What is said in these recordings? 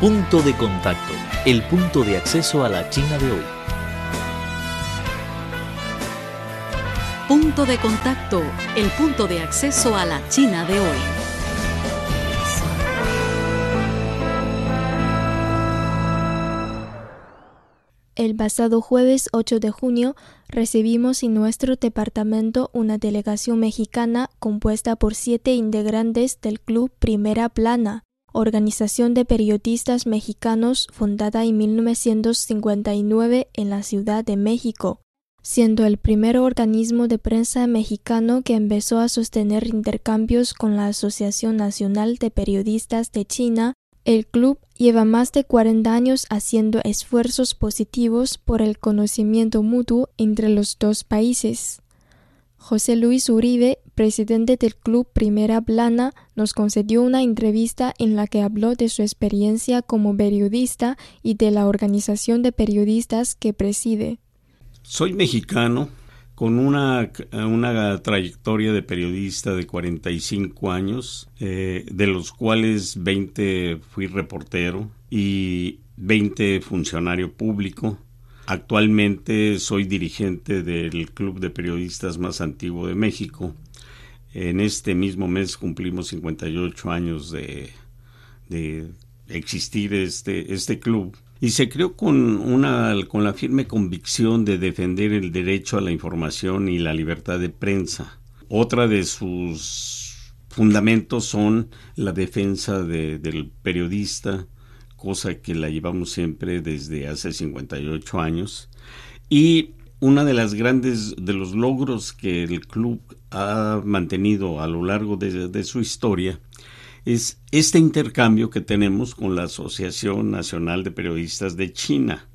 Punto de contacto, el punto de acceso a la China de hoy. Punto de contacto, el punto de acceso a la China de hoy. El pasado jueves 8 de junio recibimos en nuestro departamento una delegación mexicana compuesta por siete integrantes del Club Primera Plana, organización de periodistas mexicanos fundada en 1959 en la Ciudad de México, siendo el primer organismo de prensa mexicano que empezó a sostener intercambios con la Asociación Nacional de Periodistas de China el club lleva más de 40 años haciendo esfuerzos positivos por el conocimiento mutuo entre los dos países. José Luis Uribe, presidente del Club Primera Plana, nos concedió una entrevista en la que habló de su experiencia como periodista y de la organización de periodistas que preside. Soy mexicano, con una, una trayectoria de periodista de 45 años, eh, de los cuales 20 fui reportero y 20 funcionario público. Actualmente soy dirigente del Club de Periodistas más antiguo de México. En este mismo mes cumplimos 58 años de, de existir este, este club y se creó con una con la firme convicción de defender el derecho a la información y la libertad de prensa. Otra de sus fundamentos son la defensa del periodista, cosa que la llevamos siempre desde hace 58 años y una de las grandes de los logros que el club ha mantenido a lo largo de su historia es este intercambio que tenemos con la Asociación Nacional de Periodistas de China,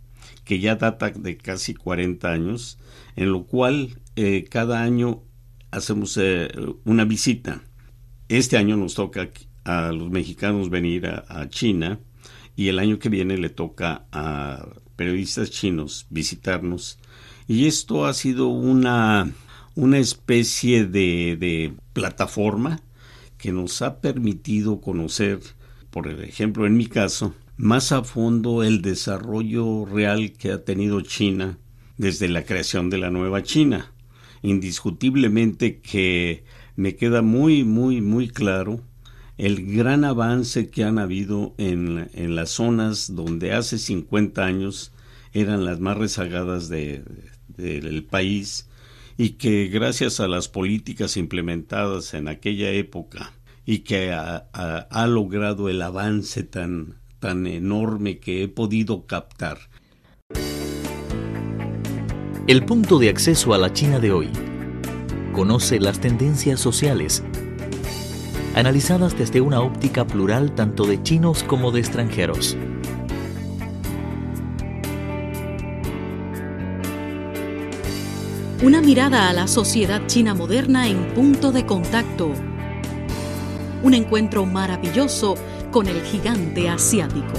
que ya data de casi 40 años, en lo cual eh, cada año hacemos eh, una visita. Este año nos toca a los mexicanos venir a, China y el año que viene le toca a periodistas chinos visitarnos. Y esto ha sido una, una especie de, de plataforma que nos ha permitido conocer, por ejemplo, en mi caso, más a fondo el desarrollo real que ha tenido China desde la creación de la nueva China. Indiscutiblemente que me queda muy, muy, muy claro el gran avance que han habido en, en las zonas donde hace 50 años eran las más rezagadas de, del país y que gracias a las políticas implementadas en aquella época y que ha, logrado el avance tan, tan enorme que he podido captar. El punto de acceso a la China de hoy. Conoce las tendencias sociales, analizadas desde una óptica plural tanto de chinos como de extranjeros. Una mirada a la sociedad china moderna en punto de contacto. Un encuentro maravilloso con el gigante asiático.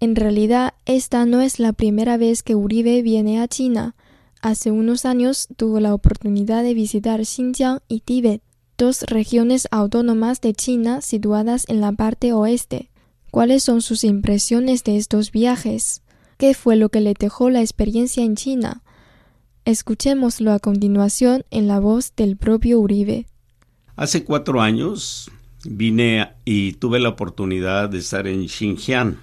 En realidad, esta no es la primera vez que Uribe viene a China. Hace unos años tuvo la oportunidad de visitar Xinjiang y Tíbet, dos regiones autónomas de China situadas en la parte oeste. ¿Cuáles son sus impresiones de estos viajes? ¿Qué fue lo que le dejó la experiencia en China? Escuchémoslo a continuación en la voz del propio Uribe. Hace cuatro años vine y tuve la oportunidad de estar en Xinjiang,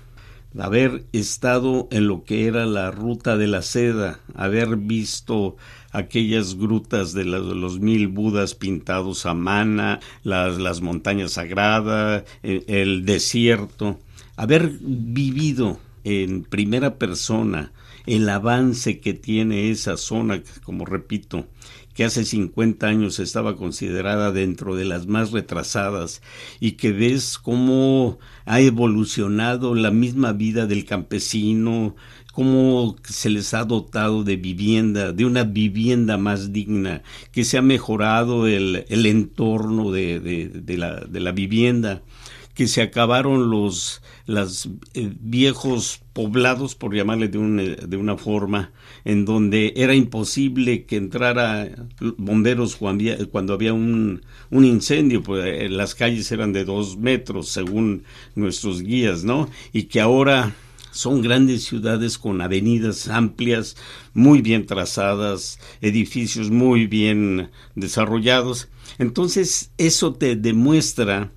haber estado en lo que era la ruta de la seda, haber visto aquellas grutas de, los mil Budas pintados a mana, las, montañas sagradas, el, el desierto, haber vivido en primera persona el avance que tiene esa zona, como repito, que hace 50 años estaba considerada dentro de las más retrasadas y que ves cómo ha evolucionado la misma vida del campesino, cómo se les ha dotado de vivienda, de una vivienda más digna, que se ha mejorado el, el entorno de, de, la, de la vivienda que se acabaron los eh, viejos poblados, por llamarle de, un, de una forma, en donde era imposible que entrara bomberos cuando había, un, un, incendio, pues eh, las calles eran de dos metros, según nuestros guías, ¿no? Y que ahora son grandes ciudades con avenidas amplias, muy bien trazadas, edificios muy bien desarrollados. Entonces, eso te demuestra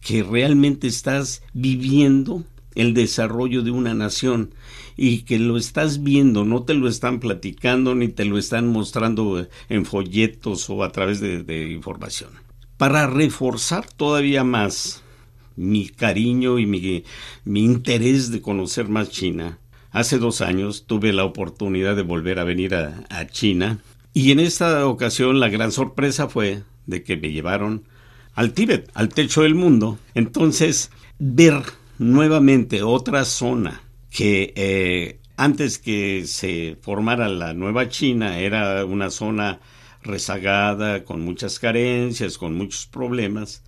que realmente estás viviendo el desarrollo de una nación y que lo estás viendo, no te lo están platicando ni te lo están mostrando en folletos o a través de, información. Para reforzar todavía más mi cariño y mi, mi interés de conocer más China, hace dos años tuve la oportunidad de volver a venir a, a China y en esta ocasión la gran sorpresa fue de que me llevaron al Tíbet, al techo del mundo. Entonces, ver nuevamente otra zona que eh, antes que se formara la nueva China era una zona rezagada, con muchas carencias, con muchos problemas,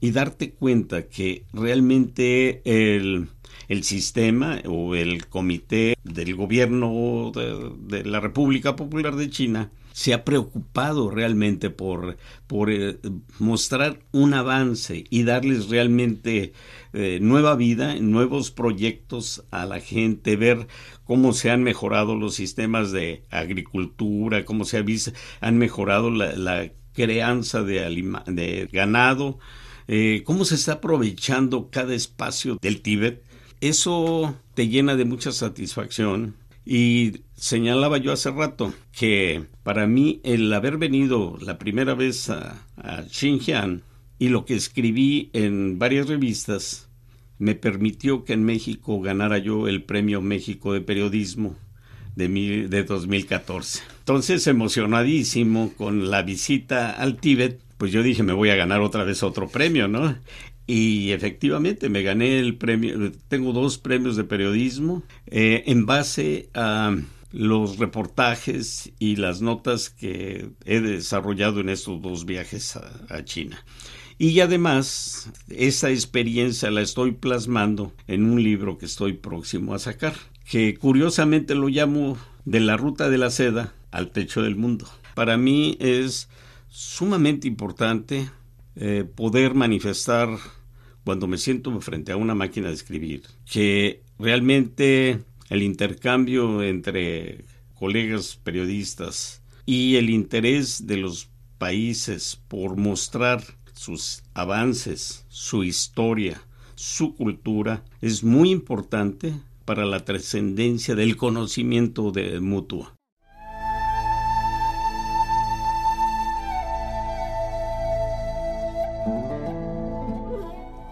y darte cuenta que realmente el, el sistema o el comité del gobierno de la República Popular de China se ha preocupado realmente por, por eh, mostrar un avance y darles realmente eh, nueva vida, nuevos proyectos a la gente, ver cómo se han mejorado los sistemas de agricultura, cómo se han mejorado la, crianza de, de ganado, eh, cómo se está aprovechando cada espacio del Tíbet. Eso te llena de mucha satisfacción y señalaba yo hace rato que para mí el haber venido la primera vez a, Xinjiang y lo que escribí en varias revistas me permitió que en México ganara yo el Premio México de Periodismo de, de 2014. Entonces, emocionadísimo con la visita al Tíbet, pues yo dije, me voy a ganar otra vez otro premio, ¿no? Y efectivamente me gané el premio, tengo dos premios de periodismo eh, en base a los reportajes y las notas que he desarrollado en estos dos viajes a, China. Y además, esa experiencia la estoy plasmando en un libro que estoy próximo a sacar, que curiosamente lo llamo De la ruta de la seda al techo del mundo. Para mí es sumamente importante eh, poder manifestar cuando me siento frente a una máquina de escribir, que realmente el intercambio entre colegas periodistas y el interés de los países por mostrar sus avances, su historia, su cultura, es muy importante para la trascendencia del conocimiento de mutuo.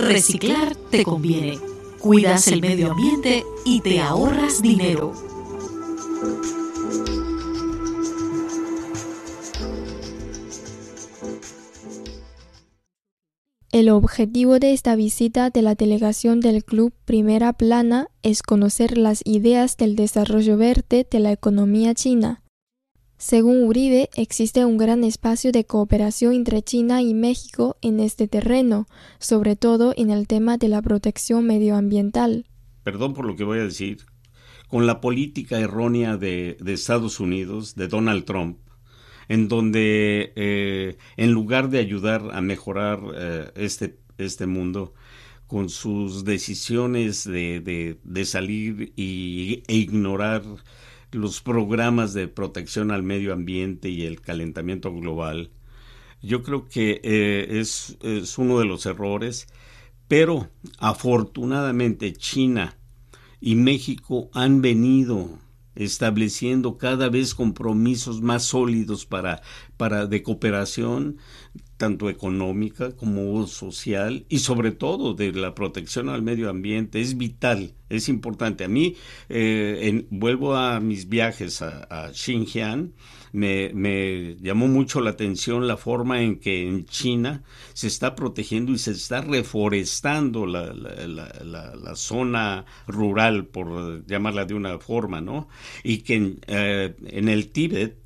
Reciclar te conviene. Cuidas el medio ambiente y te ahorras dinero. El objetivo de esta visita de la delegación del Club Primera Plana es conocer las ideas del desarrollo verde de la economía china según Uribe, existe un gran espacio de cooperación entre China y México en este terreno, sobre todo en el tema de la protección medioambiental. Perdón por lo que voy a decir. Con la política errónea de, Estados Unidos, de Donald Trump, en donde eh, en lugar de ayudar a mejorar eh, este, este mundo, con sus decisiones de, de, salir y, e ignorar los programas de protección al medio ambiente y el calentamiento global, yo creo que eh, es, es uno de los errores, pero afortunadamente China y México han venido estableciendo cada vez compromisos más sólidos para, para de cooperación tanto económica como social y sobre todo de la protección al medio ambiente es vital, es importante. A mí, eh, vuelvo a mis viajes a, Xinjiang, me, llamó mucho la atención la forma en que en China se está protegiendo y se está reforestando la, zona rural, por llamarla de una forma, ¿no? Y que en, eh, en el Tíbet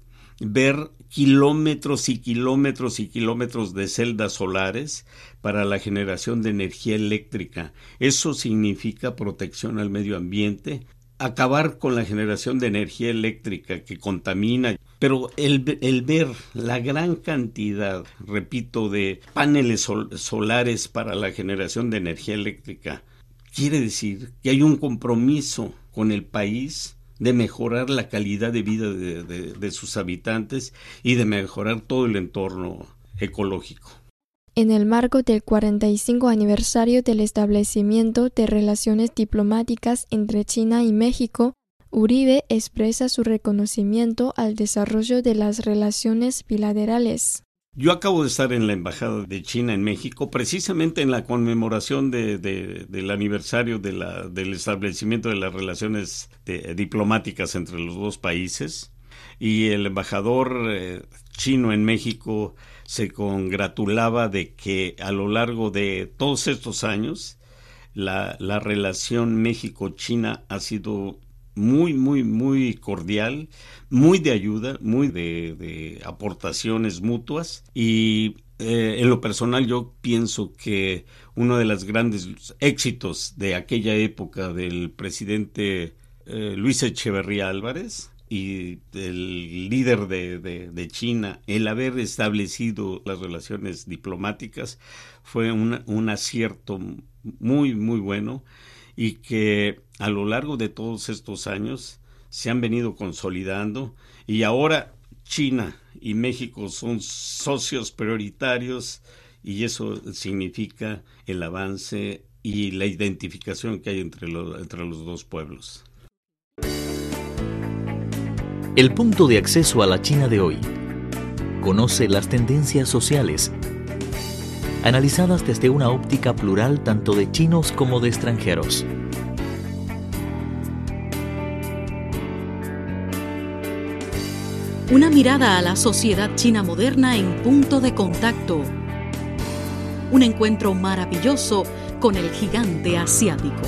ver kilómetros y kilómetros y kilómetros de celdas solares para la generación de energía eléctrica. Eso significa protección al medio ambiente, acabar con la generación de energía eléctrica que contamina. Pero el, el ver la gran cantidad, repito, de paneles solares para la generación de energía eléctrica, quiere decir que hay un compromiso con el país de mejorar la calidad de vida de, sus habitantes y de mejorar todo el entorno ecológico. En el marco del 45 aniversario del establecimiento de relaciones diplomáticas entre China y México, Uribe expresa su reconocimiento al desarrollo de las relaciones bilaterales. Yo acabo de estar en la Embajada de China en México, precisamente en la conmemoración de, del aniversario de la, del establecimiento de las relaciones diplomáticas entre los dos países. Y el embajador eh, chino en México se congratulaba de que a lo largo de todos estos años la, la relación México-China ha sido muy, muy, muy cordial, muy de ayuda, muy de, aportaciones mutuas. Y eh, en lo personal yo pienso que uno de los grandes éxitos de aquella época del presidente eh, Luis Echeverría Álvarez y el líder de, de, China, el haber establecido las relaciones diplomáticas fue un acierto muy, muy bueno y que a lo largo de todos estos años se han venido consolidando y ahora China y México son socios prioritarios y eso significa el avance y la identificación que hay entre, entre los dos pueblos. El punto de acceso a la China de hoy. Conoce las tendencias sociales analizadas desde una óptica plural tanto de chinos como de extranjeros. Una mirada a la sociedad china moderna en punto de contacto. Un encuentro maravilloso con el gigante asiático.